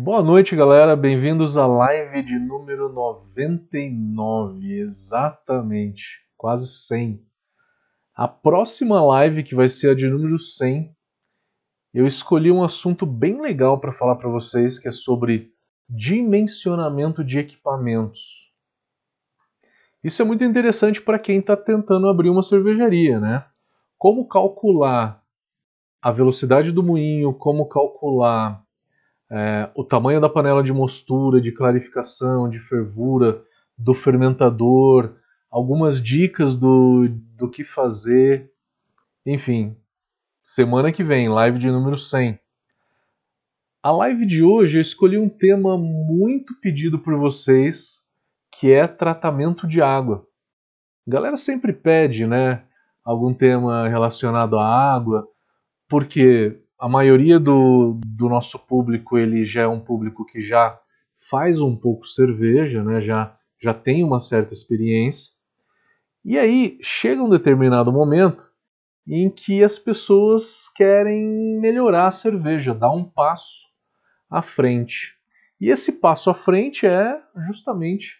Boa noite, galera. Bem-vindos à live de número 99, exatamente, quase 100. A próxima live, que vai ser a de número 100, eu escolhi um assunto bem legal para falar para vocês, que é sobre dimensionamento de equipamentos. Isso é muito interessante para quem está tentando abrir uma cervejaria, né? Como calcular a velocidade do moinho, como calcular é, o tamanho da panela de mostura, de clarificação, de fervura, do fermentador, algumas dicas do, do que fazer. Enfim, semana que vem, live de número 100. A live de hoje eu escolhi um tema muito pedido por vocês, que é tratamento de água. A galera sempre pede, né, algum tema relacionado à água, porque a maioria do, do nosso público ele já é um público que já faz um pouco cerveja, né? já, já tem uma certa experiência. E aí chega um determinado momento em que as pessoas querem melhorar a cerveja, dar um passo à frente. E esse passo à frente é justamente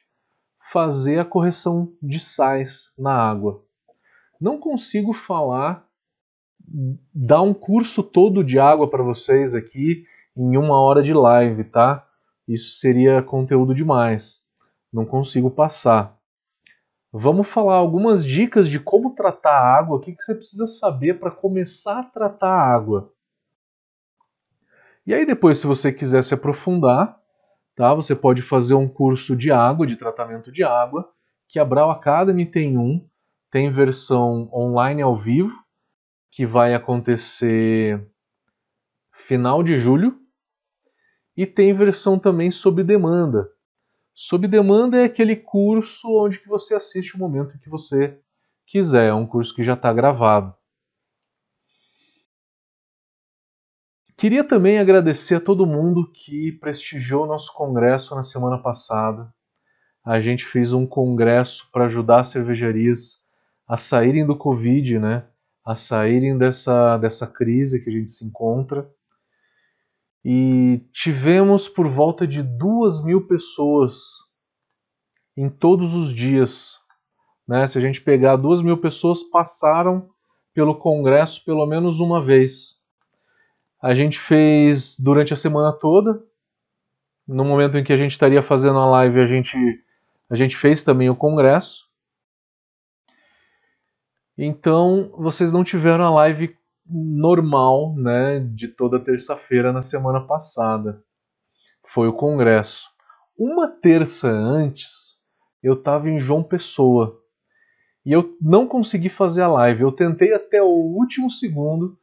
fazer a correção de sais na água. Não consigo falar dar um curso todo de água para vocês aqui em uma hora de live, tá? Isso seria conteúdo demais. Não consigo passar. Vamos falar algumas dicas de como tratar a água, o que, que você precisa saber para começar a tratar a água. E aí depois, se você quiser se aprofundar, tá? Você pode fazer um curso de água, de tratamento de água, que a Brau Academy tem um, tem versão online ao vivo, que vai acontecer final de julho e tem versão também sob demanda. Sob demanda é aquele curso onde que você assiste o momento que você quiser, é um curso que já está gravado. Queria também agradecer a todo mundo que prestigiou nosso congresso na semana passada. A gente fez um congresso para ajudar as cervejarias a saírem do Covid, né? A saírem dessa, dessa crise que a gente se encontra. E tivemos por volta de duas mil pessoas em todos os dias. Né? Se a gente pegar duas mil pessoas, passaram pelo Congresso pelo menos uma vez. A gente fez durante a semana toda. No momento em que a gente estaria fazendo a live, a gente, a gente fez também o Congresso. Então, vocês não tiveram a live normal, né, de toda terça-feira na semana passada. Foi o congresso. Uma terça antes, eu estava em João Pessoa. E eu não consegui fazer a live. Eu tentei até o último segundo,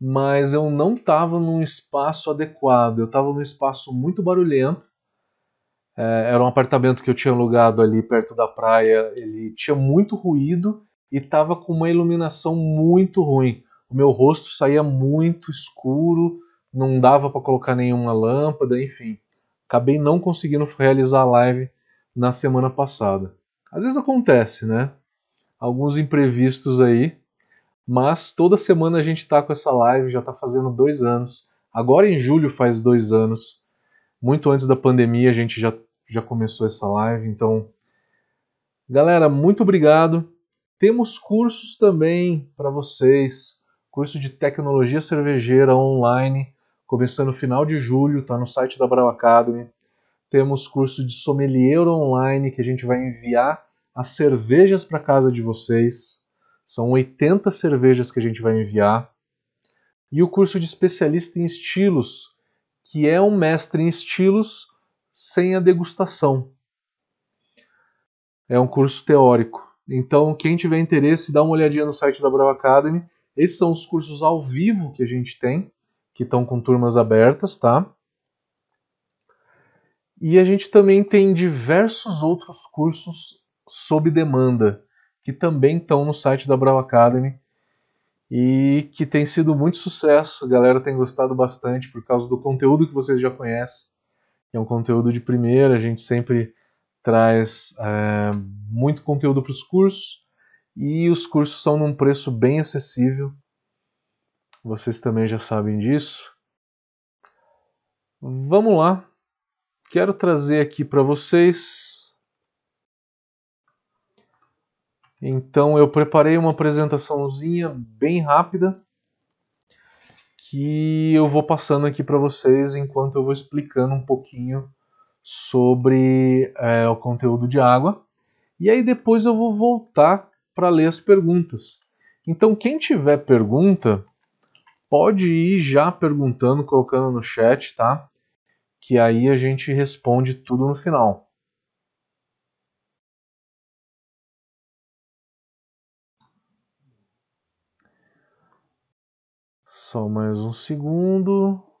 mas eu não estava num espaço adequado. Eu estava num espaço muito barulhento. É, era um apartamento que eu tinha alugado ali perto da praia. Ele tinha muito ruído e estava com uma iluminação muito ruim. O meu rosto saía muito escuro, não dava para colocar nenhuma lâmpada, enfim. Acabei não conseguindo realizar a live na semana passada. Às vezes acontece, né? Alguns imprevistos aí, mas toda semana a gente está com essa live, já está fazendo dois anos. Agora em julho faz dois anos. Muito antes da pandemia a gente já, já começou essa live, então. Galera, muito obrigado. Temos cursos também para vocês, curso de tecnologia cervejeira online, começando no final de julho, está no site da Brau Academy. Temos curso de sommelier online que a gente vai enviar as cervejas para casa de vocês. São 80 cervejas que a gente vai enviar. E o curso de especialista em estilos, que é um mestre em estilos sem a degustação. É um curso teórico. Então, quem tiver interesse, dá uma olhadinha no site da Brava Academy. Esses são os cursos ao vivo que a gente tem, que estão com turmas abertas, tá? E a gente também tem diversos outros cursos sob demanda, que também estão no site da Brava Academy e que tem sido muito sucesso. A galera tem gostado bastante por causa do conteúdo que vocês já conhecem. É um conteúdo de primeira, a gente sempre traz é, muito conteúdo para os cursos e os cursos são num preço bem acessível. Vocês também já sabem disso. Vamos lá. Quero trazer aqui para vocês. Então eu preparei uma apresentaçãozinha bem rápida que eu vou passando aqui para vocês enquanto eu vou explicando um pouquinho sobre é, o conteúdo de água. E aí depois eu vou voltar para ler as perguntas. Então quem tiver pergunta, pode ir já perguntando, colocando no chat, tá? Que aí a gente responde tudo no final. Só mais um segundo.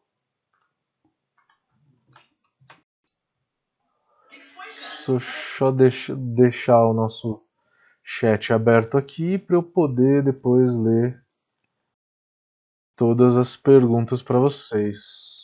Só deixa, deixar o nosso chat aberto aqui para eu poder depois ler todas as perguntas para vocês.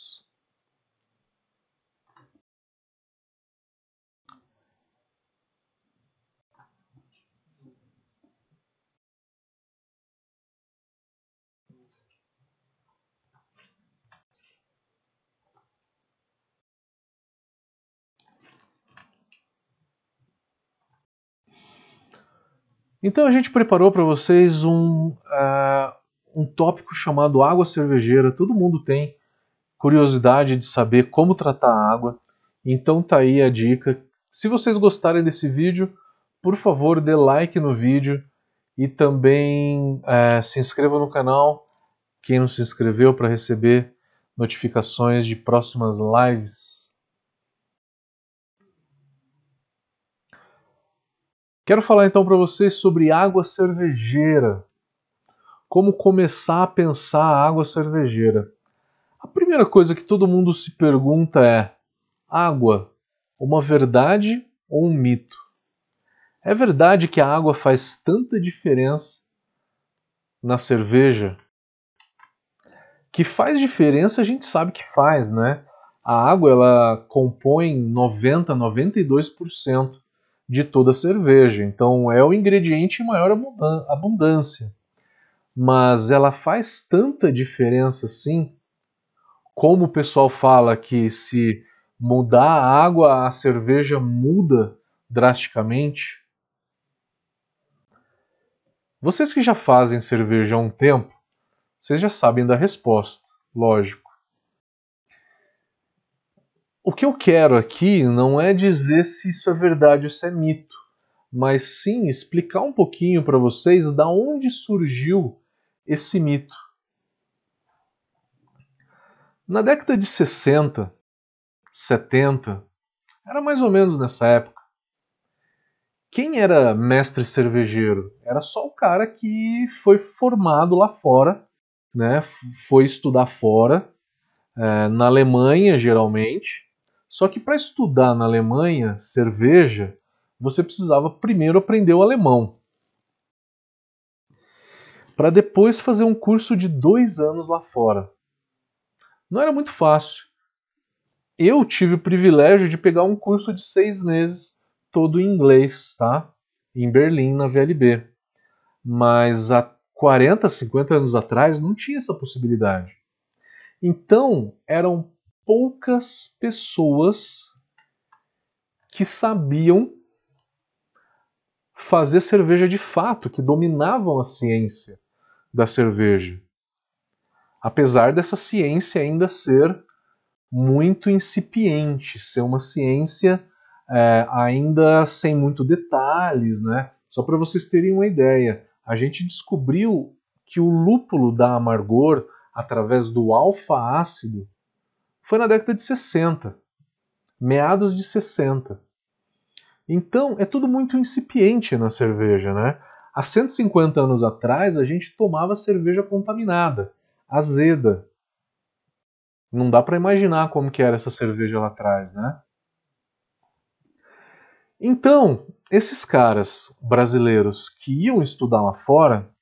Então a gente preparou para vocês um, uh, um tópico chamado água cervejeira. Todo mundo tem curiosidade de saber como tratar a água. Então tá aí a dica. Se vocês gostarem desse vídeo, por favor dê like no vídeo e também uh, se inscreva no canal. Quem não se inscreveu para receber notificações de próximas lives. Quero falar então para vocês sobre água cervejeira. Como começar a pensar a água cervejeira? A primeira coisa que todo mundo se pergunta é: água, uma verdade ou um mito? É verdade que a água faz tanta diferença na cerveja? Que faz diferença a gente sabe que faz, né? A água ela compõe 90, 92% de toda a cerveja. Então é o ingrediente em maior abundância. Mas ela faz tanta diferença assim, como o pessoal fala que se mudar a água, a cerveja muda drasticamente. Vocês que já fazem cerveja há um tempo, vocês já sabem da resposta, lógico. O que eu quero aqui não é dizer se isso é verdade ou se é mito, mas sim explicar um pouquinho para vocês da onde surgiu esse mito. Na década de 60, 70, era mais ou menos nessa época. Quem era mestre cervejeiro? Era só o cara que foi formado lá fora, né? Foi estudar fora, é, na Alemanha geralmente, só que para estudar na Alemanha cerveja, você precisava primeiro aprender o alemão. Para depois fazer um curso de dois anos lá fora. Não era muito fácil. Eu tive o privilégio de pegar um curso de seis meses, todo em inglês, tá? Em Berlim, na VLB. Mas há 40, 50 anos atrás não tinha essa possibilidade. Então, eram poucas pessoas que sabiam fazer cerveja de fato, que dominavam a ciência da cerveja. Apesar dessa ciência ainda ser muito incipiente, ser uma ciência é, ainda sem muito detalhes, né? Só para vocês terem uma ideia, a gente descobriu que o lúpulo dá amargor através do alfa-ácido foi na década de 60, meados de 60. Então, é tudo muito incipiente na cerveja, né? Há 150 anos atrás, a gente tomava cerveja contaminada, azeda. Não dá para imaginar como que era essa cerveja lá atrás, né? Então, esses caras brasileiros que iam estudar lá fora,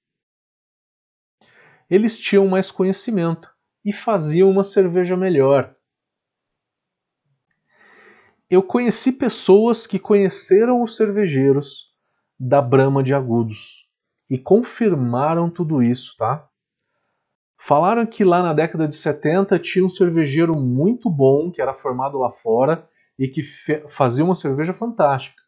eles tinham mais conhecimento e faziam uma cerveja melhor eu conheci pessoas que conheceram os cervejeiros da Brama de Agudos e confirmaram tudo isso, tá? Falaram que lá na década de 70 tinha um cervejeiro muito bom que era formado lá fora e que fazia uma cerveja fantástica.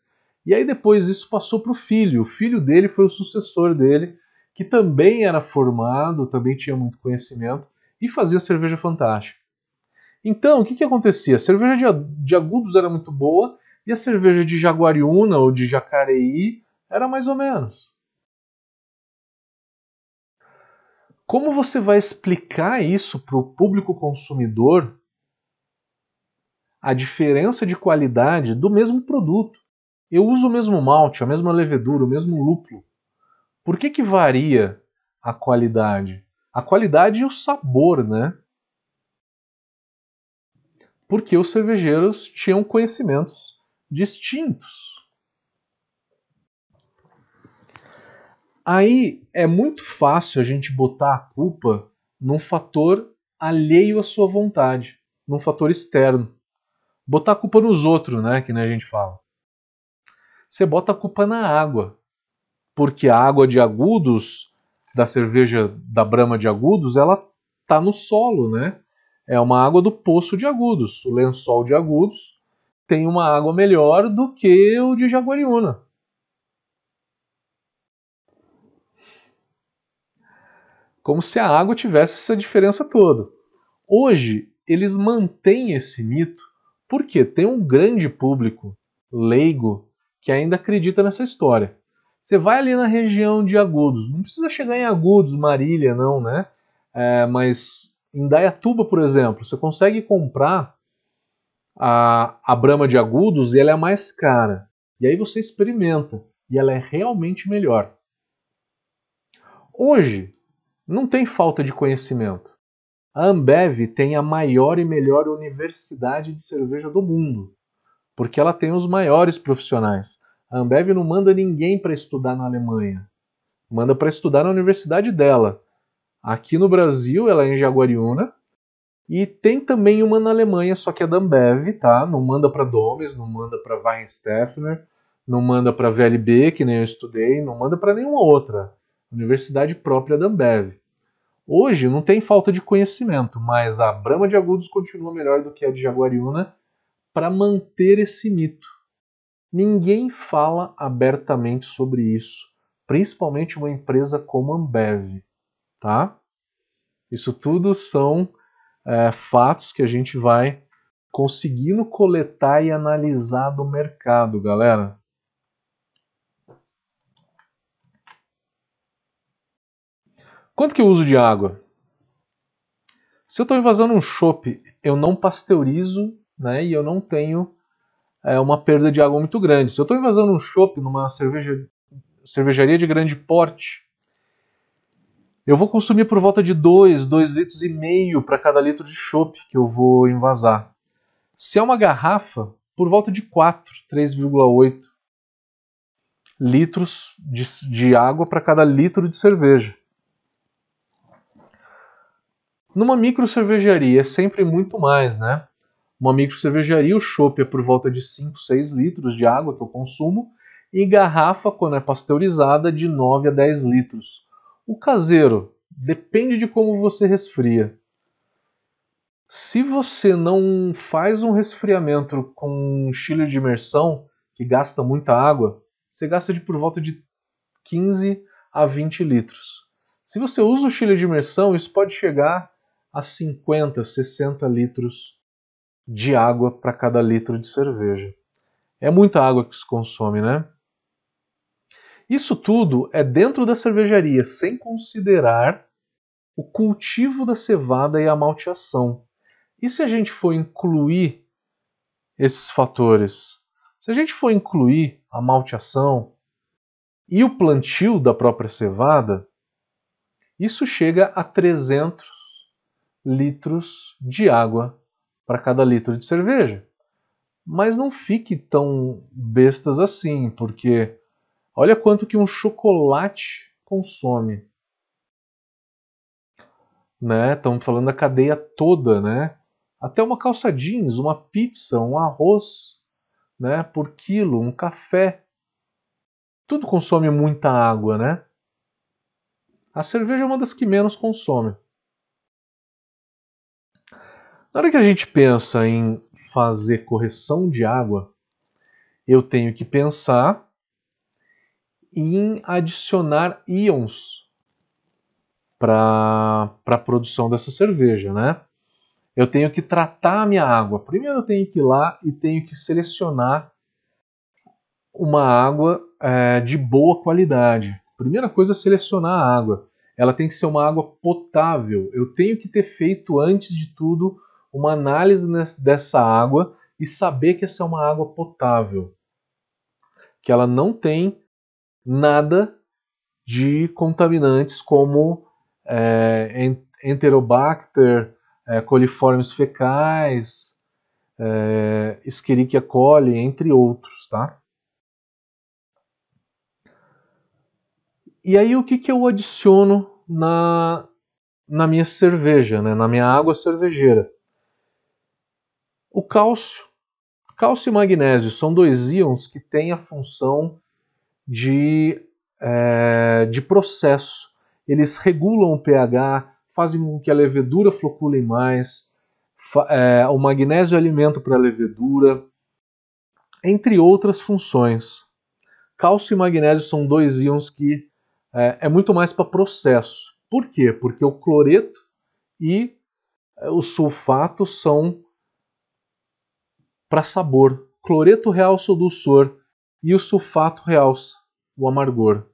E aí depois isso passou para o filho. O filho dele foi o sucessor dele, que também era formado, também tinha muito conhecimento e fazia cerveja fantástica. Então, o que, que acontecia? A cerveja de, de agudos era muito boa e a cerveja de Jaguariúna ou de Jacareí era mais ou menos. Como você vai explicar isso para o público consumidor? A diferença de qualidade do mesmo produto. Eu uso o mesmo malte, a mesma levedura, o mesmo lúpulo. Por que, que varia a qualidade? A qualidade e o sabor, né? Porque os cervejeiros tinham conhecimentos distintos. Aí é muito fácil a gente botar a culpa num fator alheio à sua vontade, num fator externo. Botar a culpa nos outros, né, que nem a gente fala. Você bota a culpa na água, porque a água de agudos da cerveja da Brama de Agudos, ela tá no solo, né? É uma água do poço de Agudos. O lençol de Agudos tem uma água melhor do que o de Jaguariúna. como se a água tivesse essa diferença toda. Hoje, eles mantêm esse mito porque tem um grande público leigo que ainda acredita nessa história. Você vai ali na região de Agudos, não precisa chegar em Agudos, Marília, não, né? É, mas em Dayatuba, por exemplo, você consegue comprar a, a Brama de Agudos e ela é mais cara. E aí você experimenta e ela é realmente melhor. Hoje, não tem falta de conhecimento. A Ambev tem a maior e melhor universidade de cerveja do mundo, porque ela tem os maiores profissionais. A Ambev não manda ninguém para estudar na Alemanha, manda para estudar na universidade dela. Aqui no Brasil, ela é em Jaguariúna, e tem também uma na Alemanha, só que é da Ambev, tá? Não manda para Domes, não manda para Weinstefner, não manda para VLB, que nem eu estudei, não manda para nenhuma outra universidade própria da Ambev. Hoje não tem falta de conhecimento, mas a Brama de Agudos continua melhor do que a de Jaguariúna para manter esse mito. Ninguém fala abertamente sobre isso, principalmente uma empresa como a Ambev, tá? Isso tudo são é, fatos que a gente vai conseguindo coletar e analisar do mercado, galera. Quanto que eu uso de água? Se eu estou invasando um chopp, eu não pasteurizo né, e eu não tenho é, uma perda de água muito grande. Se eu estou invasando um chopp numa cerveja, cervejaria de grande porte, eu vou consumir por volta de 2, 2 litros e meio para cada litro de chopp que eu vou invasar. Se é uma garrafa, por volta de 4, 3,8 litros de, de água para cada litro de cerveja. Numa micro cervejaria é sempre muito mais, né? Uma micro cervejaria, o chopp é por volta de 5, 6 litros de água que eu consumo, e garrafa, quando é pasteurizada, de 9 a 10 litros. O caseiro depende de como você resfria. Se você não faz um resfriamento com um de imersão, que gasta muita água, você gasta de por volta de 15 a 20 litros. Se você usa o chile de imersão, isso pode chegar a 50, 60 litros de água para cada litro de cerveja. É muita água que se consome, né? Isso tudo é dentro da cervejaria, sem considerar o cultivo da cevada e a malteação. E se a gente for incluir esses fatores? Se a gente for incluir a malteação e o plantio da própria cevada, isso chega a 300 litros de água para cada litro de cerveja. Mas não fique tão bestas assim, porque olha quanto que um chocolate consome. Né? Estamos falando da cadeia toda, né? Até uma calça jeans, uma pizza, um arroz, né, por quilo, um café. Tudo consome muita água, né? A cerveja é uma das que menos consome. Na hora que a gente pensa em fazer correção de água, eu tenho que pensar em adicionar íons para a produção dessa cerveja, né? Eu tenho que tratar a minha água. Primeiro eu tenho que ir lá e tenho que selecionar uma água é, de boa qualidade. Primeira coisa é selecionar a água. Ela tem que ser uma água potável. Eu tenho que ter feito, antes de tudo, uma análise dessa água e saber que essa é uma água potável. Que ela não tem nada de contaminantes como é, Enterobacter, é, coliformes fecais, é, Escherichia coli, entre outros, tá? E aí o que, que eu adiciono na, na minha cerveja, né, na minha água cervejeira? O cálcio. Cálcio e magnésio são dois íons que têm a função de, é, de processo. Eles regulam o pH, fazem com que a levedura flocule mais, é, o magnésio é alimento para a levedura, entre outras funções. Cálcio e magnésio são dois íons que é, é muito mais para processo. Por quê? Porque o cloreto e é, o sulfato são para sabor. Cloreto realça o dulçor e o sulfato realça o amargor.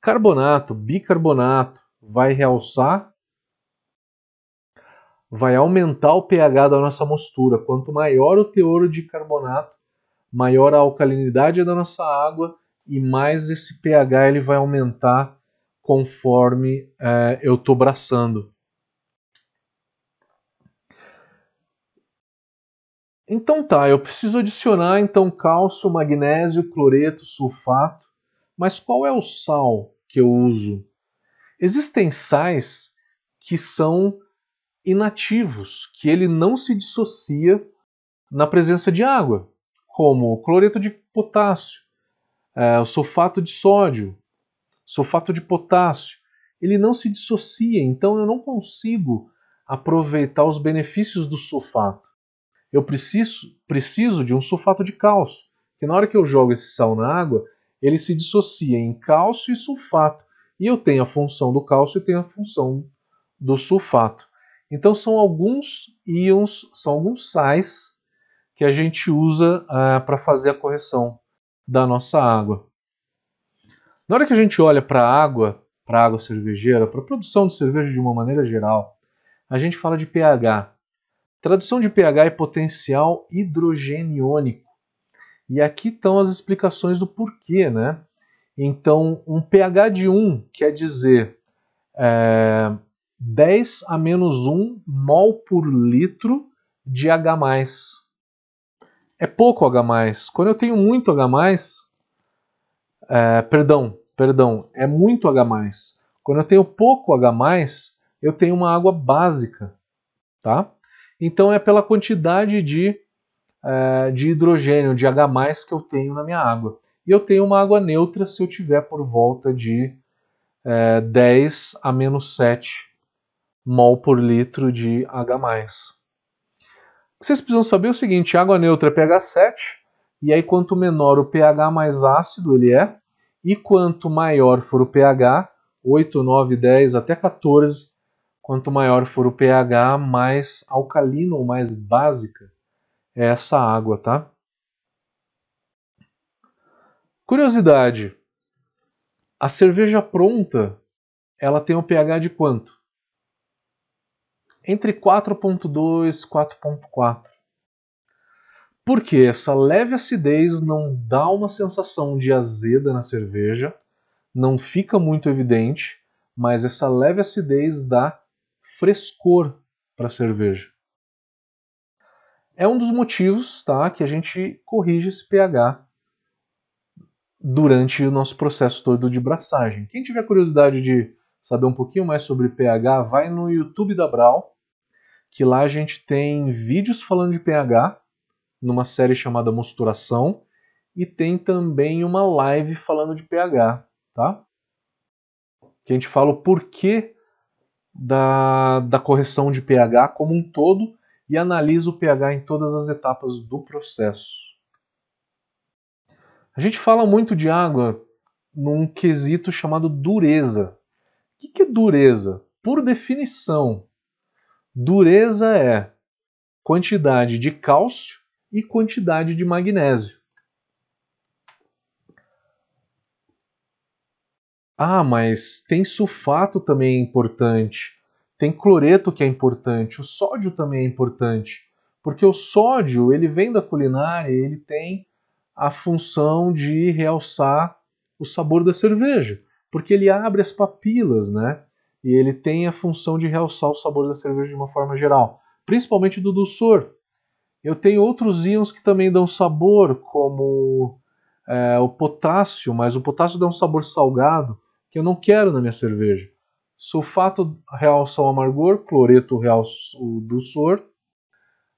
Carbonato, bicarbonato, vai realçar, vai aumentar o pH da nossa mostura. Quanto maior o teor de carbonato, maior a alcalinidade da nossa água e mais esse pH ele vai aumentar conforme é, eu estou braçando. Então tá, eu preciso adicionar então cálcio, magnésio, cloreto, sulfato. Mas qual é o sal que eu uso? Existem sais que são inativos, que ele não se dissocia na presença de água, como o cloreto de potássio, é, o sulfato de sódio, sulfato de potássio, ele não se dissocia, então eu não consigo aproveitar os benefícios do sulfato. Eu preciso, preciso de um sulfato de cálcio, que na hora que eu jogo esse sal na água, ele se dissocia em cálcio e sulfato. E eu tenho a função do cálcio e tenho a função do sulfato. Então são alguns íons, são alguns sais que a gente usa uh, para fazer a correção da nossa água. Na hora que a gente olha para a água, para a água cervejeira, para a produção de cerveja de uma maneira geral, a gente fala de pH. Tradução de pH é potencial hidrogeniônico. E aqui estão as explicações do porquê, né? Então, um pH de 1 quer dizer é, 10 a menos 1 mol por litro de H+. É pouco H+. Quando eu tenho muito H+, é, perdão, perdão, é muito H+. Quando eu tenho pouco H+, eu tenho uma água básica, tá? Então é pela quantidade de, é, de hidrogênio, de H+, que eu tenho na minha água. E eu tenho uma água neutra se eu tiver por volta de é, 10 a menos 7 mol por litro de H+. Vocês precisam saber o seguinte, água neutra é pH 7, e aí quanto menor o pH, mais ácido ele é, e quanto maior for o pH, 8, 9, 10 até 14, quanto maior for o pH, mais alcalino ou mais básica é essa água, tá? Curiosidade, a cerveja pronta, ela tem um pH de quanto? entre 4.2 e 4.4. Porque essa leve acidez não dá uma sensação de azeda na cerveja, não fica muito evidente, mas essa leve acidez dá frescor para a cerveja. É um dos motivos tá, que a gente corrige esse pH durante o nosso processo todo de braçagem. Quem tiver curiosidade de saber um pouquinho mais sobre pH, vai no YouTube da Brau, que lá a gente tem vídeos falando de pH, numa série chamada Mosturação, e tem também uma live falando de pH, tá? Que a gente fala o porquê da, da correção de pH como um todo e analisa o pH em todas as etapas do processo. A gente fala muito de água num quesito chamado dureza. O que é dureza? Por definição, dureza é quantidade de cálcio e quantidade de magnésio. Ah, mas tem sulfato também é importante. Tem cloreto que é importante. O sódio também é importante. Porque o sódio, ele vem da culinária, ele tem a função de realçar o sabor da cerveja. Porque ele abre as papilas, né? E ele tem a função de realçar o sabor da cerveja de uma forma geral. Principalmente do dulçor. Eu tenho outros íons que também dão sabor, como é, o potássio, mas o potássio dá um sabor salgado que eu não quero na minha cerveja. Sulfato realça o amargor, cloreto realça o dulçor.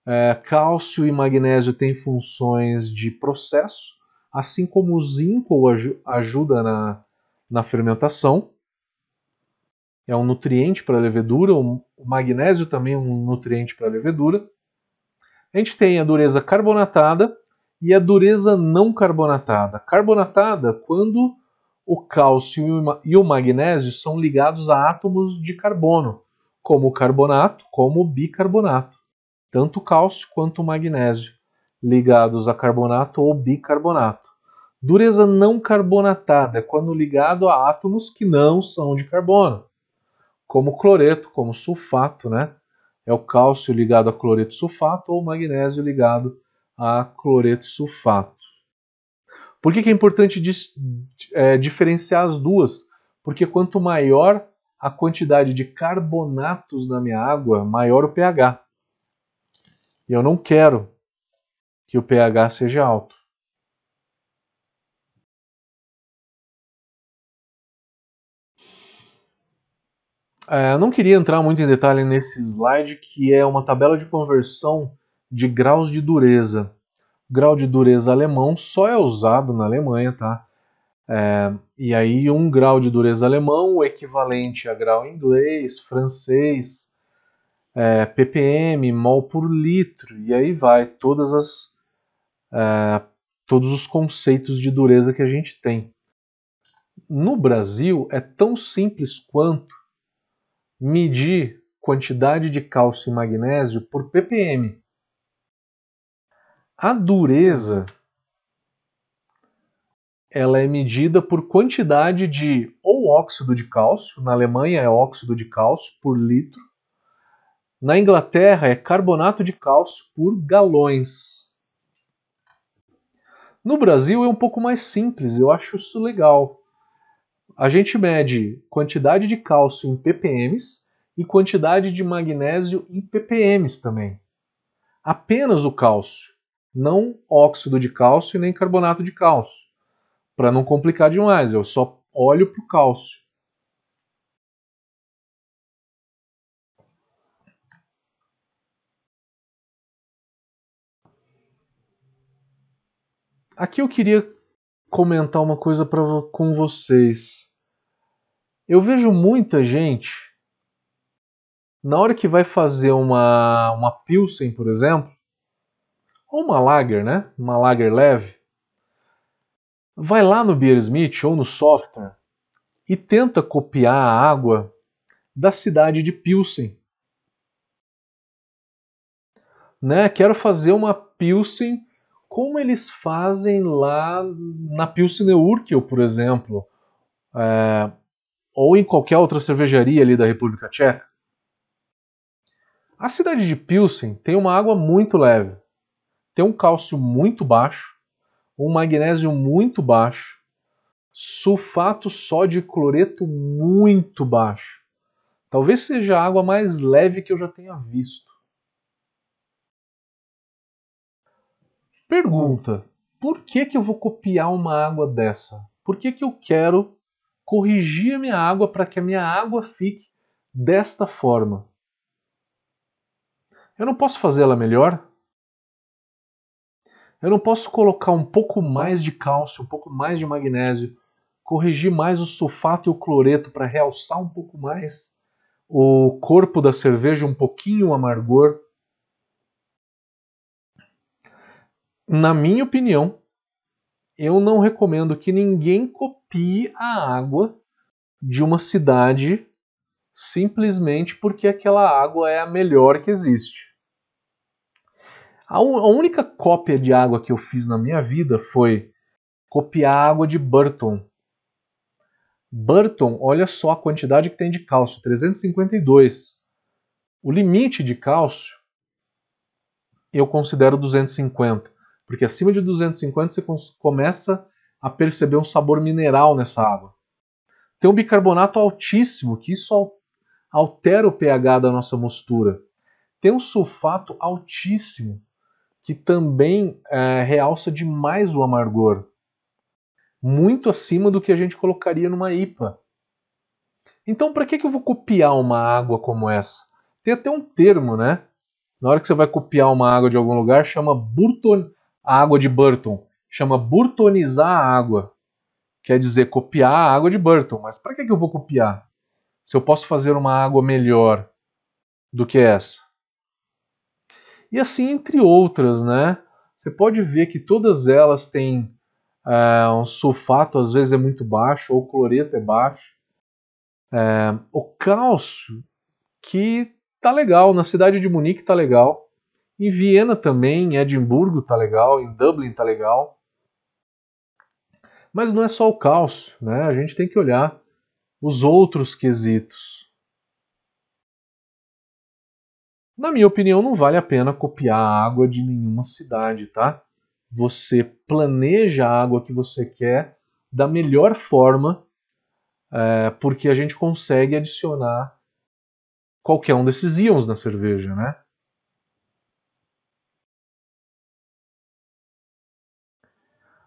É, cálcio e magnésio têm funções de processo, assim como o zinco ajuda na, na fermentação. É um nutriente para a levedura, o magnésio também é um nutriente para a levedura. A gente tem a dureza carbonatada e a dureza não carbonatada. Carbonatada quando o cálcio e o magnésio são ligados a átomos de carbono, como o carbonato, como o bicarbonato. Tanto o cálcio quanto o magnésio ligados a carbonato ou bicarbonato. Dureza não carbonatada é quando ligado a átomos que não são de carbono, como cloreto, como sulfato, né? É o cálcio ligado a cloreto sulfato ou magnésio ligado a cloreto sulfato. Por que, que é importante dis, é, diferenciar as duas? Porque quanto maior a quantidade de carbonatos na minha água, maior o pH. E eu não quero que o pH seja alto. É, não queria entrar muito em detalhe nesse slide, que é uma tabela de conversão de graus de dureza grau de dureza alemão só é usado na Alemanha, tá? É, e aí um grau de dureza alemão, o equivalente a grau inglês, francês, é, ppm, mol por litro, e aí vai todas as é, todos os conceitos de dureza que a gente tem. No Brasil é tão simples quanto medir quantidade de cálcio e magnésio por ppm. A dureza ela é medida por quantidade de ou óxido de cálcio, na Alemanha é óxido de cálcio por litro, na Inglaterra é carbonato de cálcio por galões. No Brasil é um pouco mais simples, eu acho isso legal. A gente mede quantidade de cálcio em ppm e quantidade de magnésio em ppm também. Apenas o cálcio não óxido de cálcio e nem carbonato de cálcio. Para não complicar demais, eu só olho para o cálcio. Aqui eu queria comentar uma coisa pra, com vocês. Eu vejo muita gente, na hora que vai fazer uma, uma Pilsen, por exemplo, ou uma lager, né? Uma lager leve. Vai lá no Beersmith ou no software e tenta copiar a água da cidade de Pilsen. Né? Quero fazer uma Pilsen como eles fazem lá na Pilsener Urquell, por exemplo, é, ou em qualquer outra cervejaria ali da República Tcheca. A cidade de Pilsen tem uma água muito leve tem um cálcio muito baixo, um magnésio muito baixo, sulfato sódio cloreto muito baixo. Talvez seja a água mais leve que eu já tenha visto. Pergunta: por que, que eu vou copiar uma água dessa? Por que, que eu quero corrigir a minha água para que a minha água fique desta forma? Eu não posso fazer ela melhor? Eu não posso colocar um pouco mais de cálcio, um pouco mais de magnésio, corrigir mais o sulfato e o cloreto para realçar um pouco mais o corpo da cerveja, um pouquinho o amargor. na minha opinião, eu não recomendo que ninguém copie a água de uma cidade simplesmente porque aquela água é a melhor que existe. A, a única cópia de água que eu fiz na minha vida foi copiar a água de Burton. Burton, olha só a quantidade que tem de cálcio, 352. O limite de cálcio eu considero 250, porque acima de 250 você começa a perceber um sabor mineral nessa água. Tem um bicarbonato altíssimo, que isso altera o pH da nossa mostura. Tem um sulfato altíssimo, que também é, realça demais o amargor. Muito acima do que a gente colocaria numa IPA. Então, para que, que eu vou copiar uma água como essa? Tem até um termo, né? Na hora que você vai copiar uma água de algum lugar, chama Burton, a água de Burton. Chama burtonizar a água. Quer dizer, copiar a água de Burton. Mas para que, que eu vou copiar? Se eu posso fazer uma água melhor do que essa. E assim entre outras, né? Você pode ver que todas elas têm é, um sulfato, às vezes é muito baixo, ou o cloreto é baixo. É, o cálcio, que tá legal, na cidade de Munique tá legal. Em Viena também, em Edimburgo tá legal, em Dublin tá legal. Mas não é só o cálcio, né? A gente tem que olhar os outros quesitos. Na minha opinião, não vale a pena copiar a água de nenhuma cidade, tá? Você planeja a água que você quer da melhor forma, é, porque a gente consegue adicionar qualquer um desses íons na cerveja, né?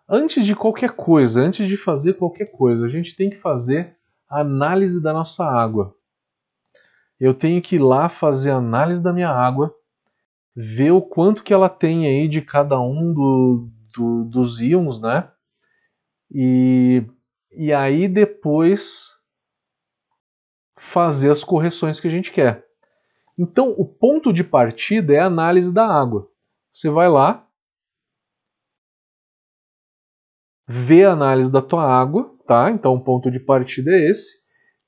Antes de qualquer coisa, antes de fazer qualquer coisa, a gente tem que fazer a análise da nossa água eu tenho que ir lá fazer análise da minha água, ver o quanto que ela tem aí de cada um do, do, dos íons, né? E, e aí depois fazer as correções que a gente quer. Então, o ponto de partida é a análise da água. Você vai lá, vê a análise da tua água, tá? Então, o ponto de partida é esse.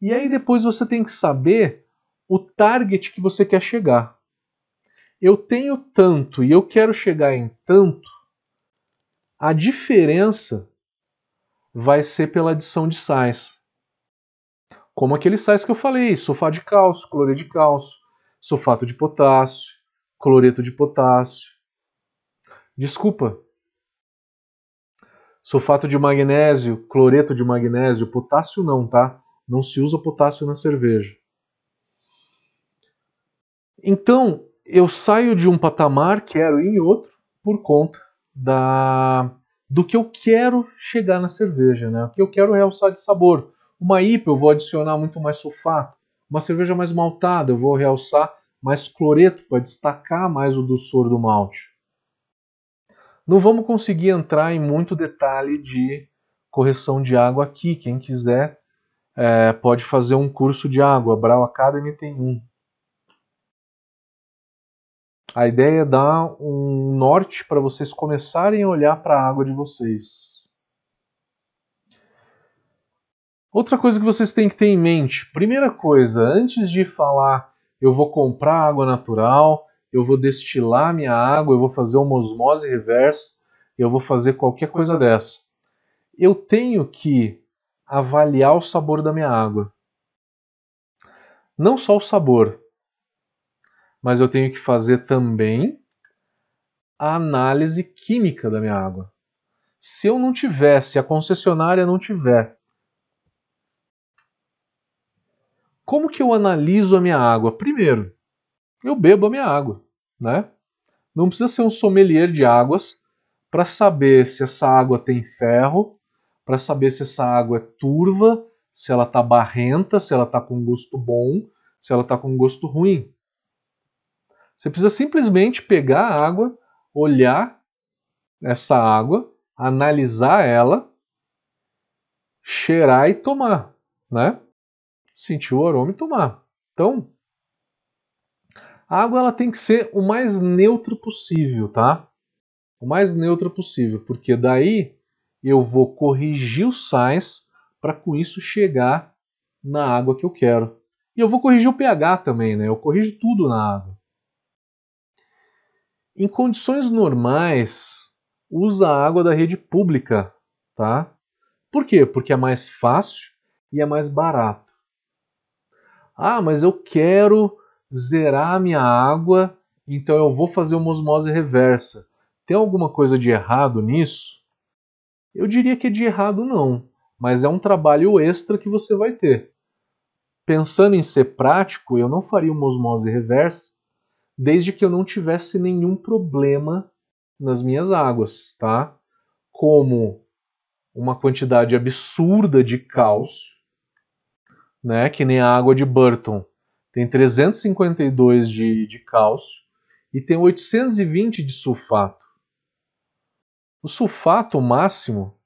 E aí depois você tem que saber o target que você quer chegar. Eu tenho tanto e eu quero chegar em tanto, a diferença vai ser pela adição de sais. Como aqueles sais que eu falei, sulfato de cálcio, cloreto de cálcio, sulfato de potássio, cloreto de potássio. Desculpa. Sulfato de magnésio, cloreto de magnésio, potássio não, tá? Não se usa potássio na cerveja. Então, eu saio de um patamar, quero ir em outro, por conta da do que eu quero chegar na cerveja, né? O que eu quero realçar de sabor. Uma IPA eu vou adicionar muito mais sulfato. Uma cerveja mais maltada eu vou realçar mais cloreto para destacar mais o doçor do malte. Não vamos conseguir entrar em muito detalhe de correção de água aqui. Quem quiser é, pode fazer um curso de água. A Brau Academy tem um. A ideia é dar um norte para vocês começarem a olhar para a água de vocês. Outra coisa que vocês têm que ter em mente: primeira coisa, antes de falar eu vou comprar água natural, eu vou destilar minha água, eu vou fazer uma osmose reversa, eu vou fazer qualquer coisa dessa. Eu tenho que avaliar o sabor da minha água. Não só o sabor, mas eu tenho que fazer também a análise química da minha água. Se eu não tiver, se a concessionária não tiver, como que eu analiso a minha água? Primeiro, eu bebo a minha água, né? Não precisa ser um sommelier de águas para saber se essa água tem ferro, para saber se essa água é turva, se ela está barrenta, se ela está com gosto bom, se ela está com gosto ruim. Você precisa simplesmente pegar a água, olhar essa água, analisar ela, cheirar e tomar, né? Sentir o aroma e tomar. Então, a água ela tem que ser o mais neutro possível, tá? o mais neutra possível, porque daí eu vou corrigir os sais para com isso chegar na água que eu quero. E eu vou corrigir o pH também, né? Eu corrijo tudo na água. Em condições normais, usa a água da rede pública, tá? Por quê? Porque é mais fácil e é mais barato. Ah, mas eu quero zerar a minha água, então eu vou fazer uma osmose reversa. Tem alguma coisa de errado nisso? Eu diria que é de errado não, mas é um trabalho extra que você vai ter. Pensando em ser prático, eu não faria uma osmose reversa desde que eu não tivesse nenhum problema nas minhas águas, tá? Como uma quantidade absurda de cálcio, né? Que nem a água de Burton tem 352 de, de cálcio e tem 820 de sulfato. O sulfato máximo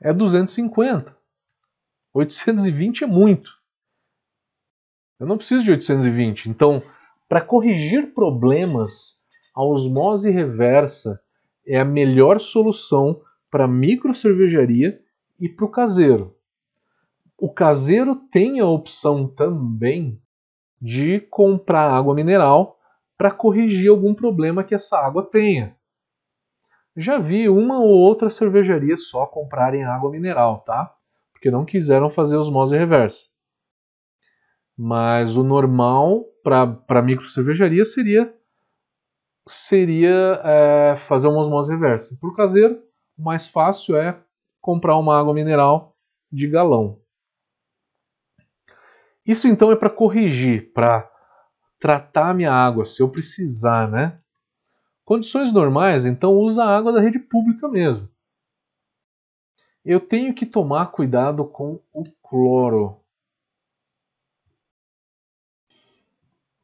é 250. 820 é muito. Eu não preciso de 820. Então, para corrigir problemas, a osmose reversa é a melhor solução para a microcervejaria e para o caseiro. O caseiro tem a opção também de comprar água mineral para corrigir algum problema que essa água tenha. Já vi uma ou outra cervejaria só comprarem água mineral, tá? Porque não quiseram fazer osmose reversa. Mas o normal para micro cervejaria seria seria é, fazer uma osmose reversa. Para o caseiro, o mais fácil é comprar uma água mineral de galão. Isso então é para corrigir, para tratar a minha água, se eu precisar, né? Condições normais, então usa a água da rede pública mesmo. Eu tenho que tomar cuidado com o cloro.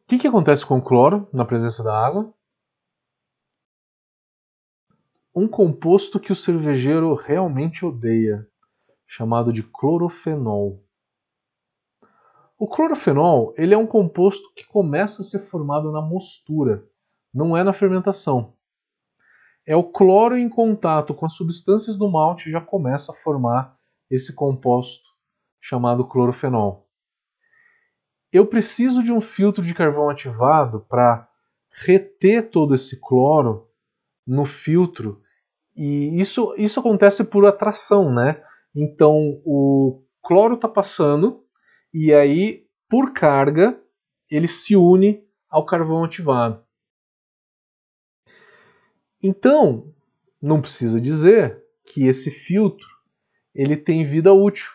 Que, que acontece com o cloro na presença da água? Um composto que o cervejeiro realmente odeia, chamado de clorofenol. O clorofenol ele é um composto que começa a ser formado na mostura, não é na fermentação. É o cloro em contato com as substâncias do malte já começa a formar esse composto chamado clorofenol. Eu preciso de um filtro de carvão ativado para reter todo esse cloro no filtro. E isso, isso acontece por atração, né? Então o cloro está passando e aí, por carga, ele se une ao carvão ativado. Então, não precisa dizer que esse filtro ele tem vida útil.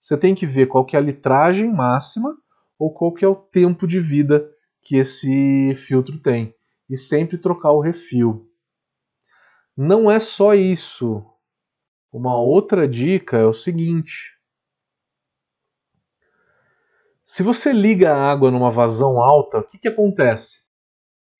Você tem que ver qual que é a litragem máxima ou qual que é o tempo de vida que esse filtro tem e sempre trocar o refil. Não é só isso. Uma outra dica é o seguinte: se você liga a água numa vazão alta, o que, que acontece?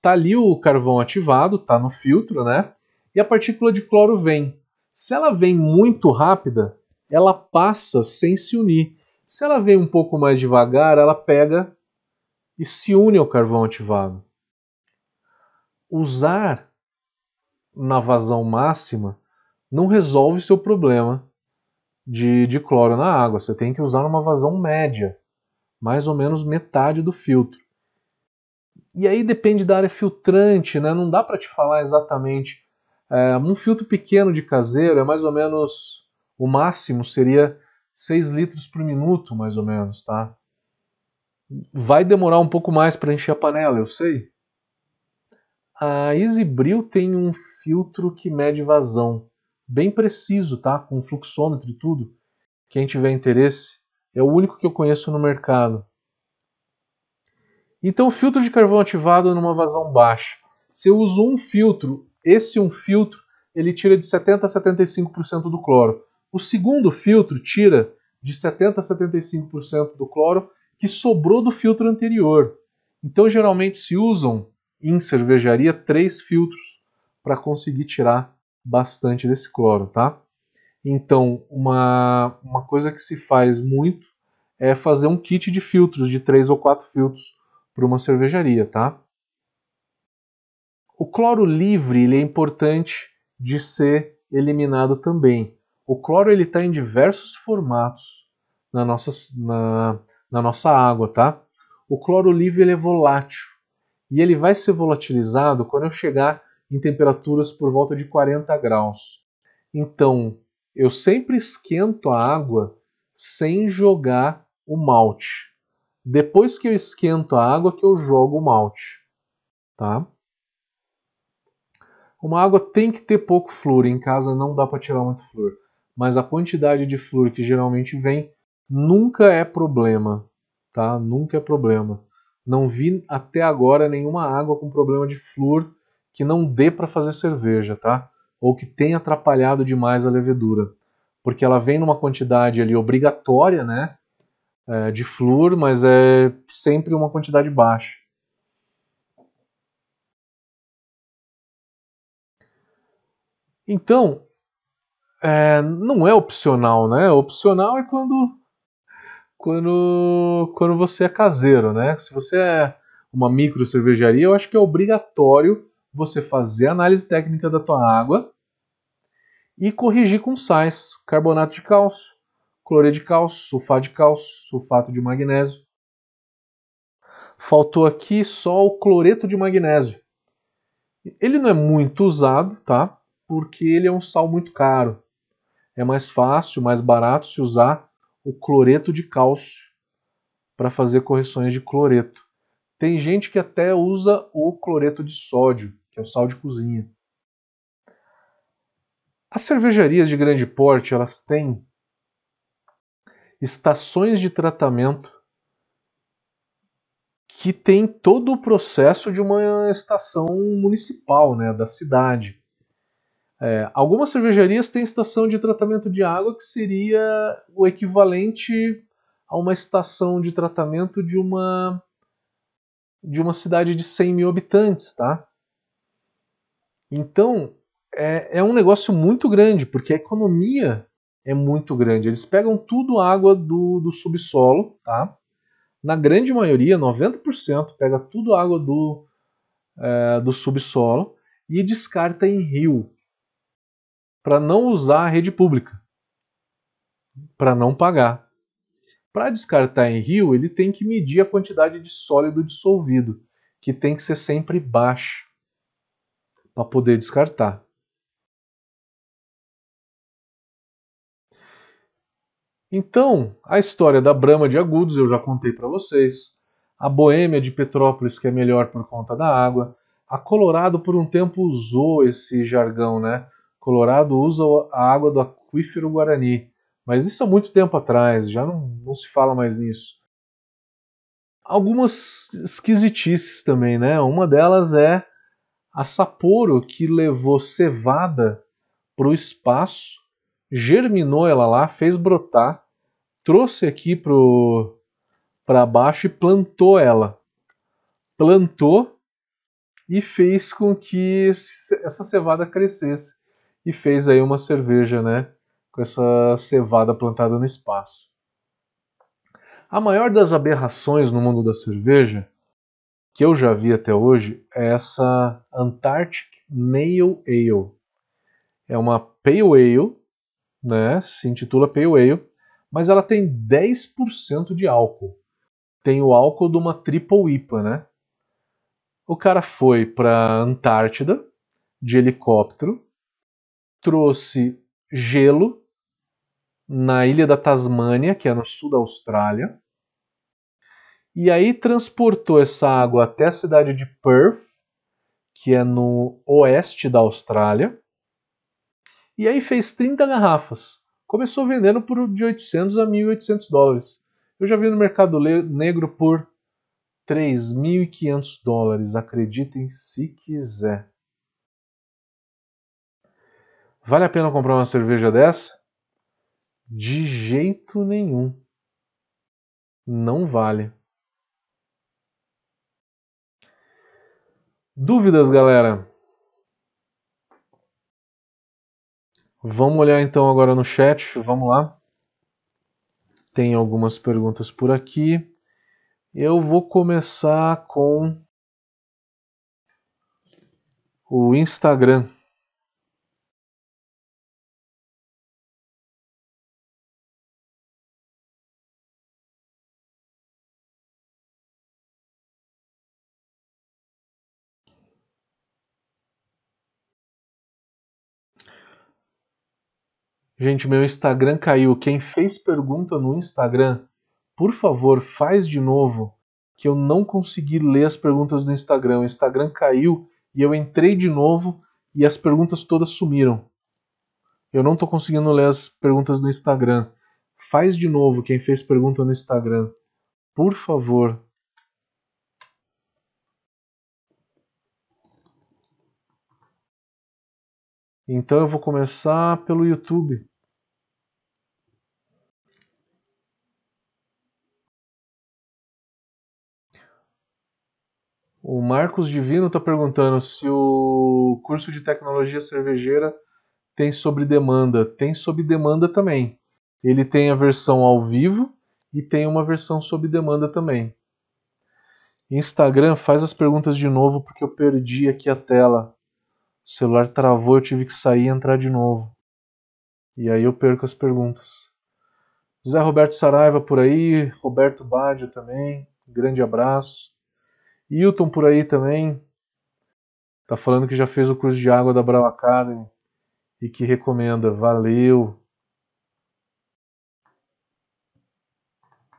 Tá ali o carvão ativado, tá no filtro, né? E a partícula de cloro vem. Se ela vem muito rápida, ela passa sem se unir. Se ela vem um pouco mais devagar, ela pega e se une ao carvão ativado. Usar na vazão máxima não resolve seu problema de, de cloro na água. Você tem que usar numa vazão média mais ou menos metade do filtro. E aí depende da área filtrante, né? Não dá para te falar exatamente. É, um filtro pequeno de caseiro é mais ou menos o máximo seria 6 litros por minuto, mais ou menos, tá? Vai demorar um pouco mais para encher a panela, eu sei. A EasyBril tem um filtro que mede vazão, bem preciso, tá? Com fluxômetro e tudo. Quem tiver interesse, é o único que eu conheço no mercado. Então, filtro de carvão ativado numa vazão baixa. Se eu uso um filtro, esse um filtro, ele tira de 70 a 75% do cloro. O segundo filtro tira de 70 a 75% do cloro que sobrou do filtro anterior. Então, geralmente se usam em cervejaria três filtros para conseguir tirar bastante desse cloro, tá? Então, uma, uma coisa que se faz muito é fazer um kit de filtros, de três ou quatro filtros, para uma cervejaria, tá? O cloro livre ele é importante de ser eliminado também. O cloro ele está em diversos formatos na nossa, na, na nossa água, tá? O cloro livre ele é volátil e ele vai ser volatilizado quando eu chegar em temperaturas por volta de 40 graus. Então, eu sempre esquento a água sem jogar o malte. Depois que eu esquento a água que eu jogo o malte, tá? Uma água tem que ter pouco flúor, em casa não dá para tirar muito flúor, mas a quantidade de flúor que geralmente vem nunca é problema, tá? Nunca é problema. Não vi até agora nenhuma água com problema de flúor que não dê para fazer cerveja, tá? Ou que tenha atrapalhado demais a levedura, porque ela vem numa quantidade ali obrigatória, né? É, de flúor, mas é sempre uma quantidade baixa. Então, é, não é opcional, né? Opcional é quando, quando, quando você é caseiro, né? Se você é uma micro cervejaria, eu acho que é obrigatório você fazer a análise técnica da tua água e corrigir com sais, carbonato de cálcio, cloreto de cálcio, sulfato de cálcio, sulfato de magnésio. Faltou aqui só o cloreto de magnésio. Ele não é muito usado, tá? porque ele é um sal muito caro. É mais fácil, mais barato se usar o cloreto de cálcio para fazer correções de cloreto. Tem gente que até usa o cloreto de sódio, que é o sal de cozinha. As cervejarias de grande porte, elas têm estações de tratamento que tem todo o processo de uma estação municipal, né, da cidade. É, algumas cervejarias têm estação de tratamento de água que seria o equivalente a uma estação de tratamento de uma de uma cidade de 100 mil habitantes, tá? Então é, é um negócio muito grande porque a economia é muito grande. Eles pegam tudo água do, do subsolo, tá? Na grande maioria, 90%, pega tudo água do, é, do subsolo e descarta em rio para não usar a rede pública, para não pagar. Para descartar em rio, ele tem que medir a quantidade de sólido dissolvido, que tem que ser sempre baixa para poder descartar. Então, a história da Brahma de Agudos eu já contei para vocês. A Boêmia de Petrópolis, que é melhor por conta da água. A Colorado, por um tempo, usou esse jargão, né? Colorado usa a água do aquífero Guarani, mas isso há muito tempo atrás, já não, não se fala mais nisso. Algumas esquisitices também, né? Uma delas é a Sapporo que levou cevada para o espaço, germinou ela lá, fez brotar, trouxe aqui para baixo e plantou ela. Plantou e fez com que esse, essa cevada crescesse e fez aí uma cerveja, né, com essa cevada plantada no espaço. A maior das aberrações no mundo da cerveja que eu já vi até hoje é essa Antarctic Nail Ale. É uma Pale Ale, né, se intitula Pale Ale, mas ela tem 10% de álcool. Tem o álcool de uma Triple IPA, né? O cara foi para Antártida de helicóptero, trouxe gelo na ilha da Tasmânia, que é no sul da Austrália, e aí transportou essa água até a cidade de Perth, que é no oeste da Austrália, e aí fez 30 garrafas. Começou vendendo por de 800 a 1.800 dólares. Eu já vi no mercado negro por 3.500 dólares, acreditem se quiser. Vale a pena comprar uma cerveja dessa? De jeito nenhum. Não vale. Dúvidas, galera? Vamos olhar então agora no chat. Vamos lá. Tem algumas perguntas por aqui. Eu vou começar com O Instagram. Gente, meu Instagram caiu. Quem fez pergunta no Instagram, por favor, faz de novo, que eu não consegui ler as perguntas do Instagram. O Instagram caiu e eu entrei de novo e as perguntas todas sumiram. Eu não estou conseguindo ler as perguntas do Instagram. Faz de novo quem fez pergunta no Instagram. Por favor. Então eu vou começar pelo YouTube. O Marcos Divino está perguntando se o curso de tecnologia cervejeira tem sobre demanda. Tem sobre demanda também. Ele tem a versão ao vivo e tem uma versão sob demanda também. Instagram, faz as perguntas de novo porque eu perdi aqui a tela. O celular travou, eu tive que sair e entrar de novo. E aí eu perco as perguntas. José Roberto Saraiva por aí, Roberto Baggio também, grande abraço. Hilton por aí também. Tá falando que já fez o curso de água da Brau Academy e que recomenda. Valeu.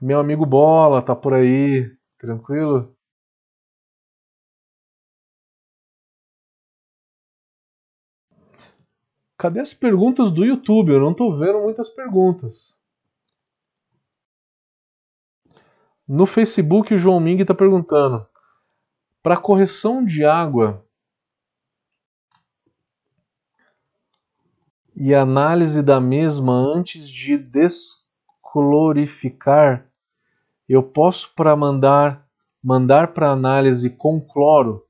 Meu amigo Bola tá por aí. Tranquilo? Cadê as perguntas do YouTube? Eu não tô vendo muitas perguntas. No Facebook, o João Ming está perguntando: para correção de água e análise da mesma antes de desclorificar, eu posso para mandar mandar para análise com cloro?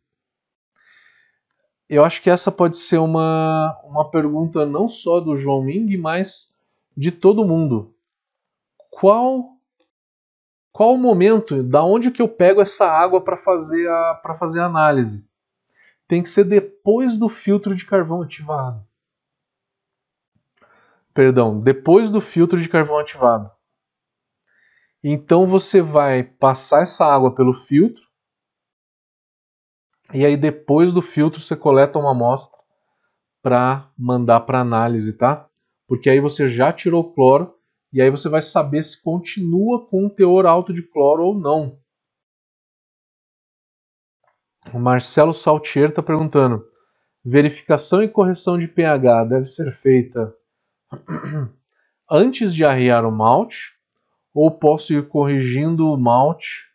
Eu acho que essa pode ser uma, uma pergunta não só do João Ming, mas de todo mundo. Qual qual o momento, da onde que eu pego essa água para fazer a para fazer a análise? Tem que ser depois do filtro de carvão ativado. Perdão, depois do filtro de carvão ativado. Então você vai passar essa água pelo filtro e aí depois do filtro você coleta uma amostra para mandar para análise, tá? Porque aí você já tirou o cloro e aí você vai saber se continua com um teor alto de cloro ou não. O Marcelo Saltier está perguntando: verificação e correção de pH deve ser feita antes de arriar o malte ou posso ir corrigindo o malte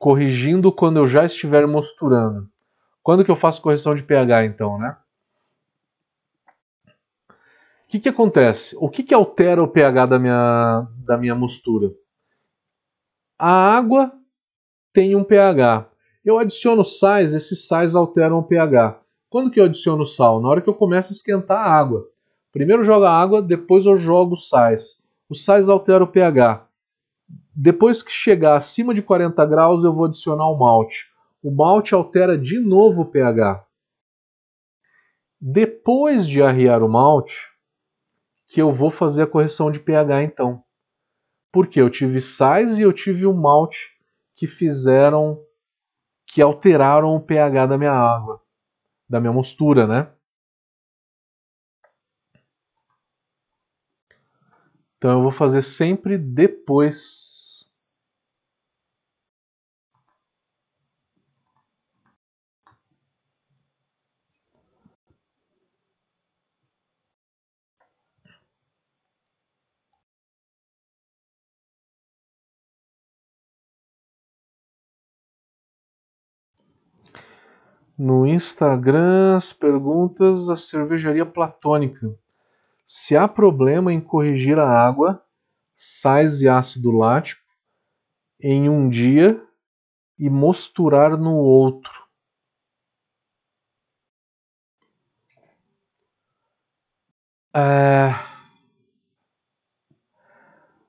corrigindo quando eu já estiver mosturando? Quando que eu faço correção de pH então, né? O que, que acontece? O que, que altera o pH da minha, da minha mistura? A água tem um pH. Eu adiciono sais, esses sais alteram o pH. Quando que eu adiciono sal? Na hora que eu começo a esquentar a água. Primeiro jogo a água, depois eu jogo sais. Os sais alteram o pH. Depois que chegar acima de 40 graus, eu vou adicionar o malte. O malte altera de novo o pH. Depois de arriar o malte, que eu vou fazer a correção de pH então. Porque eu tive sais e eu tive o malte que fizeram, que alteraram o pH da minha água, da minha mostura, né? Então eu vou fazer sempre depois No Instagram, as perguntas a cervejaria platônica. Se há problema em corrigir a água, sais e ácido lático em um dia e mosturar no outro. É...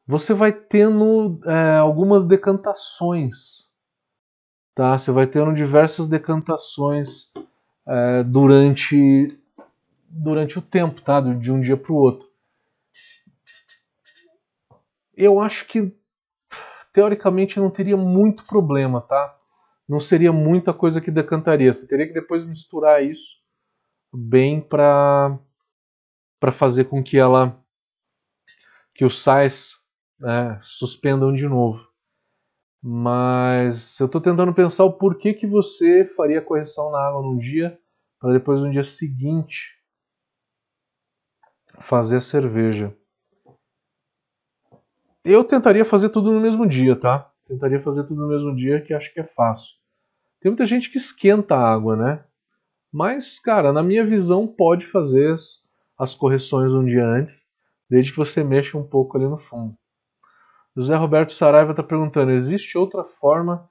Você vai tendo é, algumas decantações Tá? Você vai tendo diversas decantações é, durante, durante o tempo, tá? de um dia para o outro. Eu acho que teoricamente não teria muito problema, tá? Não seria muita coisa que decantaria. Você teria que depois misturar isso bem para para fazer com que ela que os sais né, suspendam de novo. Mas eu estou tentando pensar o porquê que você faria correção na água num dia para depois no dia seguinte fazer a cerveja. Eu tentaria fazer tudo no mesmo dia, tá? Tentaria fazer tudo no mesmo dia, que acho que é fácil. Tem muita gente que esquenta a água, né? Mas, cara, na minha visão, pode fazer as, as correções um dia antes, desde que você mexa um pouco ali no fundo. José Roberto Saraiva está perguntando: existe outra forma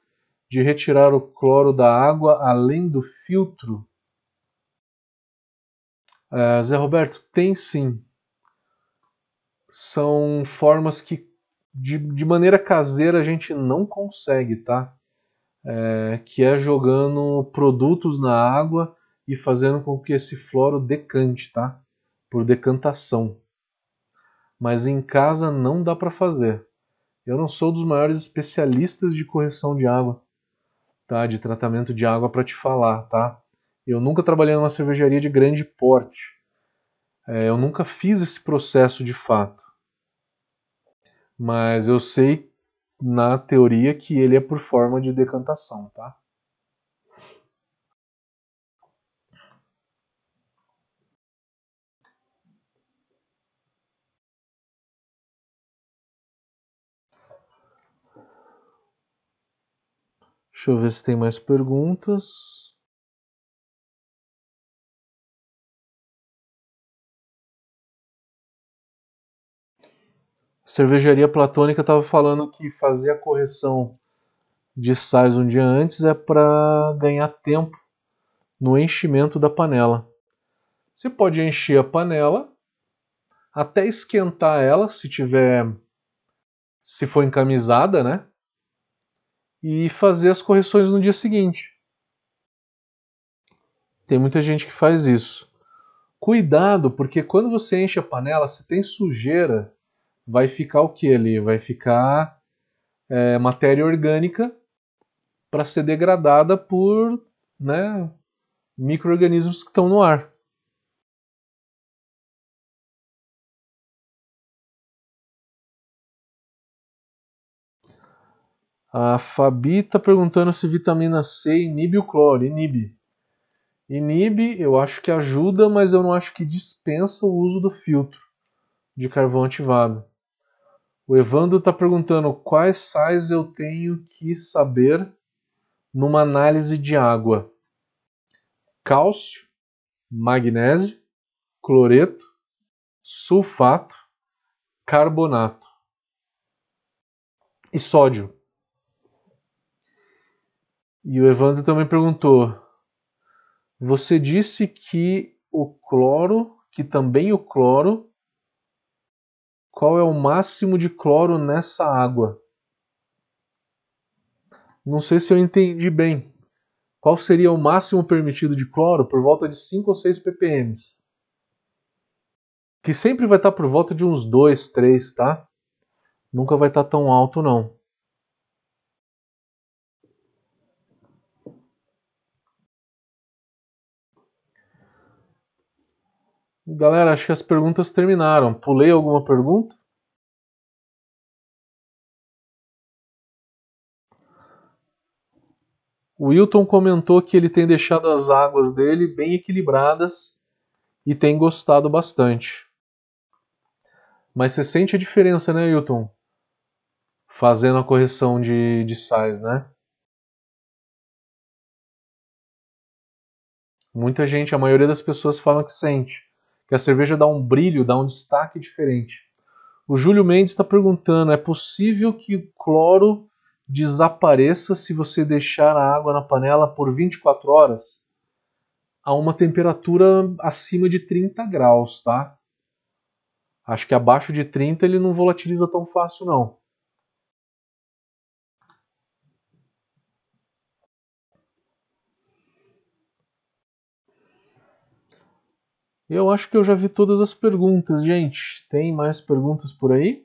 de retirar o cloro da água além do filtro? É, Zé Roberto, tem sim. São formas que de, de maneira caseira a gente não consegue, tá? É, que é jogando produtos na água e fazendo com que esse floro decante, tá? Por decantação. Mas em casa não dá para fazer. Eu não sou dos maiores especialistas de correção de água, tá? De tratamento de água para te falar, tá? Eu nunca trabalhei numa cervejaria de grande porte. É, eu nunca fiz esse processo de fato. Mas eu sei na teoria que ele é por forma de decantação, tá? Deixa eu ver se tem mais perguntas. A cervejaria platônica estava falando que fazer a correção de sais um dia antes é para ganhar tempo no enchimento da panela. Você pode encher a panela até esquentar ela, se tiver se for encamisada, né? E fazer as correções no dia seguinte. Tem muita gente que faz isso. Cuidado, porque quando você enche a panela, se tem sujeira, vai ficar o que ali? Vai ficar é, matéria orgânica para ser degradada por né, micro-organismos que estão no ar. A Fabi está perguntando se vitamina C inibe o cloro. Inibe. Inibe, eu acho que ajuda, mas eu não acho que dispensa o uso do filtro de carvão ativado. O Evandro está perguntando quais sais eu tenho que saber numa análise de água: cálcio, magnésio, cloreto, sulfato, carbonato e sódio. E o Evandro também perguntou: Você disse que o cloro, que também o cloro, qual é o máximo de cloro nessa água? Não sei se eu entendi bem. Qual seria o máximo permitido de cloro? Por volta de 5 ou 6 ppm. Que sempre vai estar por volta de uns 2, 3, tá? Nunca vai estar tão alto não. Galera, acho que as perguntas terminaram. Pulei alguma pergunta? O Wilton comentou que ele tem deixado as águas dele bem equilibradas e tem gostado bastante. Mas você sente a diferença, né, Wilton? Fazendo a correção de, de sais, né? Muita gente, a maioria das pessoas falam que sente que a cerveja dá um brilho, dá um destaque diferente. O Júlio Mendes está perguntando: é possível que o cloro desapareça se você deixar a água na panela por 24 horas? A uma temperatura acima de 30 graus, tá? Acho que abaixo de 30 ele não volatiliza tão fácil, não. Eu acho que eu já vi todas as perguntas, gente. Tem mais perguntas por aí?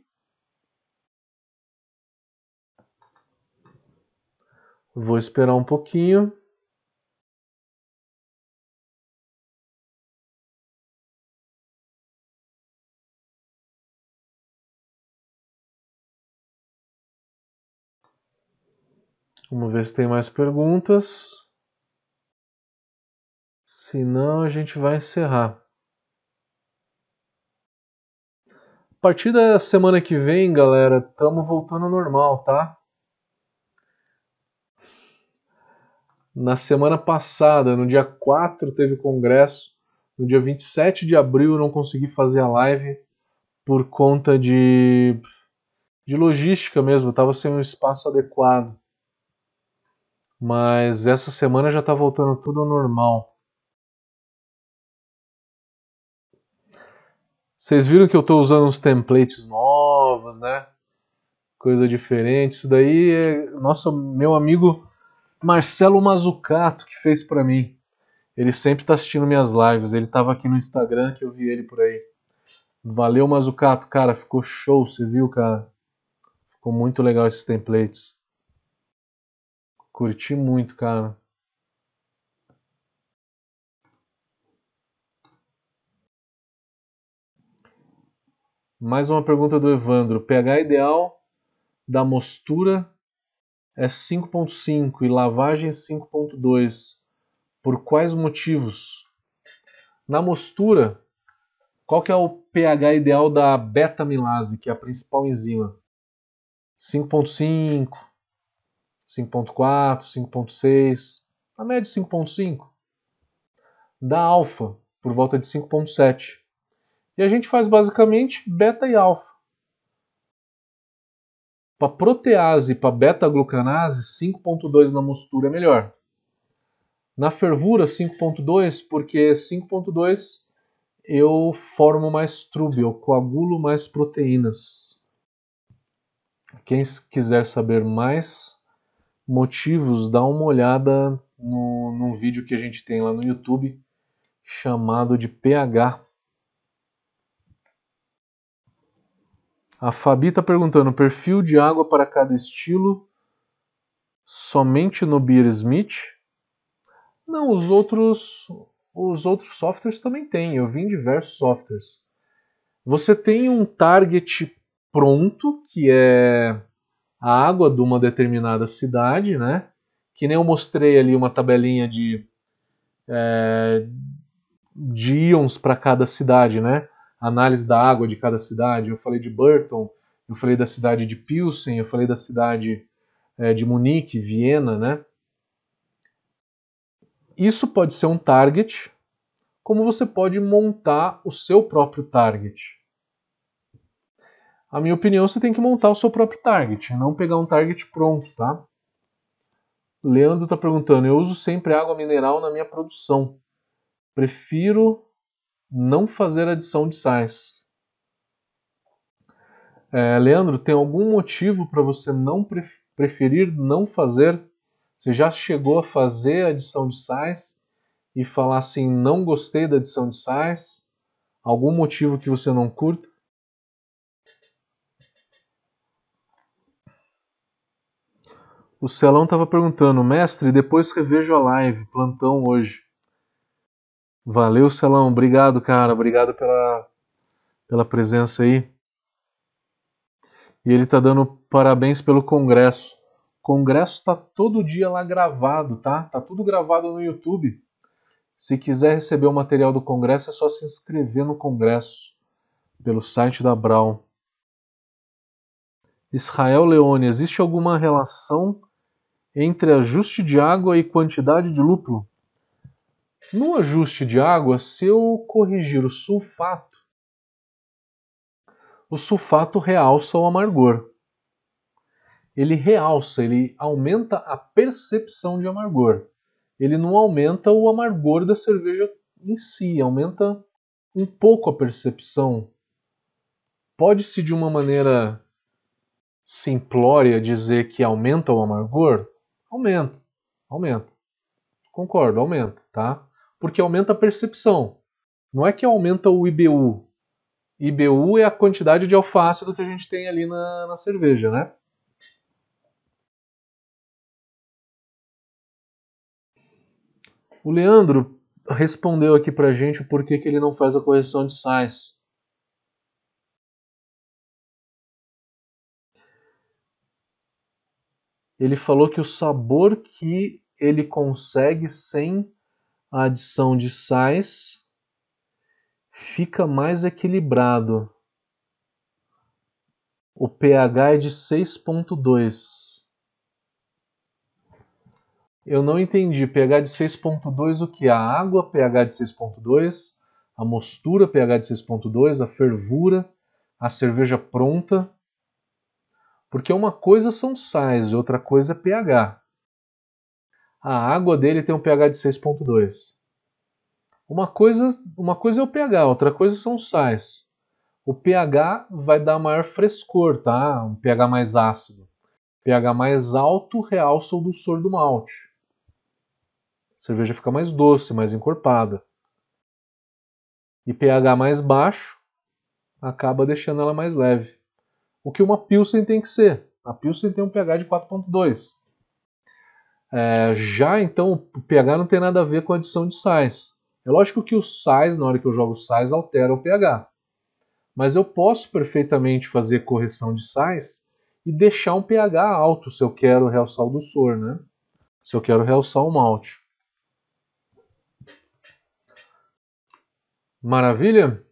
Vou esperar um pouquinho. Vamos ver se tem mais perguntas. Se não, a gente vai encerrar. A partir da semana que vem, galera, estamos voltando ao normal, tá? Na semana passada, no dia 4, teve congresso. No dia 27 de abril, eu não consegui fazer a live por conta de, de logística mesmo, estava sem um espaço adequado. Mas essa semana já está voltando tudo ao normal. Vocês viram que eu estou usando uns templates novos, né? Coisa diferente. Isso daí é nosso meu amigo Marcelo Mazucato que fez para mim. Ele sempre está assistindo minhas lives. Ele estava aqui no Instagram que eu vi ele por aí. Valeu, Mazucato, cara, ficou show, você viu, cara? Ficou muito legal esses templates. Curti muito, cara. Mais uma pergunta do Evandro. pH ideal da mostura é 5.5 e lavagem 5.2. Por quais motivos? Na mostura, qual que é o pH ideal da beta-amilase, que é a principal enzima? 5.5, 5.4, 5.6, a média 5.5. Da alfa, por volta de 5.7. E a gente faz basicamente beta e alfa. Para protease e para beta-glucanase, 5.2 na mostura é melhor. Na fervura, 5.2, porque 5.2 eu formo mais trube, eu coagulo mais proteínas. Quem quiser saber mais motivos, dá uma olhada no, num vídeo que a gente tem lá no YouTube chamado de pH A Fabi está perguntando: perfil de água para cada estilo somente no Beer Smith? Não, os outros, os outros softwares também têm. Eu vi em diversos softwares. Você tem um target pronto, que é a água de uma determinada cidade, né? Que nem eu mostrei ali uma tabelinha de, é, de íons para cada cidade, né? Análise da água de cada cidade. Eu falei de Burton, eu falei da cidade de Pilsen, eu falei da cidade é, de Munique, Viena, né? Isso pode ser um target, como você pode montar o seu próprio target. A minha opinião, você tem que montar o seu próprio target, não pegar um target pronto, tá? Leandro está perguntando: eu uso sempre água mineral na minha produção. Prefiro não fazer adição de sais. É, Leandro, tem algum motivo para você não preferir não fazer? Você já chegou a fazer adição de sais e falar assim, não gostei da adição de sais? Algum motivo que você não curta? O Celão estava perguntando, mestre, depois revejo a live, plantão hoje. Valeu, Celão. Obrigado, cara. Obrigado pela, pela presença aí. E ele tá dando parabéns pelo congresso. O congresso tá todo dia lá gravado, tá? Tá tudo gravado no YouTube. Se quiser receber o material do congresso, é só se inscrever no congresso pelo site da Brown. Israel Leone, existe alguma relação entre ajuste de água e quantidade de lúpulo? No ajuste de água, se eu corrigir o sulfato, o sulfato realça o amargor. Ele realça, ele aumenta a percepção de amargor. Ele não aumenta o amargor da cerveja em si, aumenta um pouco a percepção. Pode-se de uma maneira simplória dizer que aumenta o amargor? Aumenta, aumenta. Concordo, aumenta, tá? Porque aumenta a percepção. não é que aumenta o IBU. IBU é a quantidade de alfácido que a gente tem ali na, na cerveja, né? O Leandro respondeu aqui pra gente o porquê que ele não faz a correção de sais. Ele falou que o sabor que ele consegue sem a adição de sais fica mais equilibrado. O pH é de 6.2. Eu não entendi. pH de 6.2 o que? A água, pH de 6.2, a mostura, pH de 6.2, a fervura, a cerveja pronta. Porque uma coisa são sais e outra coisa é pH. A água dele tem um pH de 6.2. Uma coisa, uma coisa é o pH, outra coisa são os sais. O pH vai dar maior frescor, tá? Um pH mais ácido. pH mais alto realça o dulçor do malte a cerveja fica mais doce, mais encorpada. E pH mais baixo acaba deixando ela mais leve. O que uma Pilsen tem que ser. A Pilsen tem um pH de 4.2. É, já então o pH não tem nada a ver com a adição de sais. É lógico que os sais, na hora que eu jogo sais, altera o pH. Mas eu posso perfeitamente fazer correção de sais e deixar um pH alto se eu quero realçar o doçor, né? Se eu quero realçar o malte. Maravilha?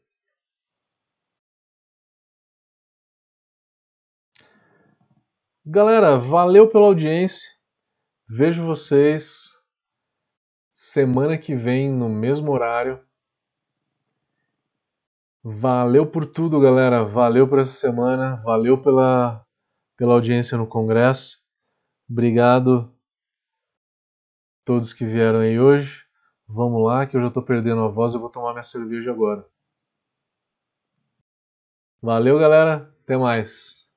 Galera, valeu pela audiência. Vejo vocês semana que vem no mesmo horário. Valeu por tudo, galera. Valeu por essa semana. Valeu pela, pela audiência no Congresso. Obrigado a todos que vieram aí hoje. Vamos lá, que eu já estou perdendo a voz, eu vou tomar minha cerveja agora. Valeu, galera. Até mais.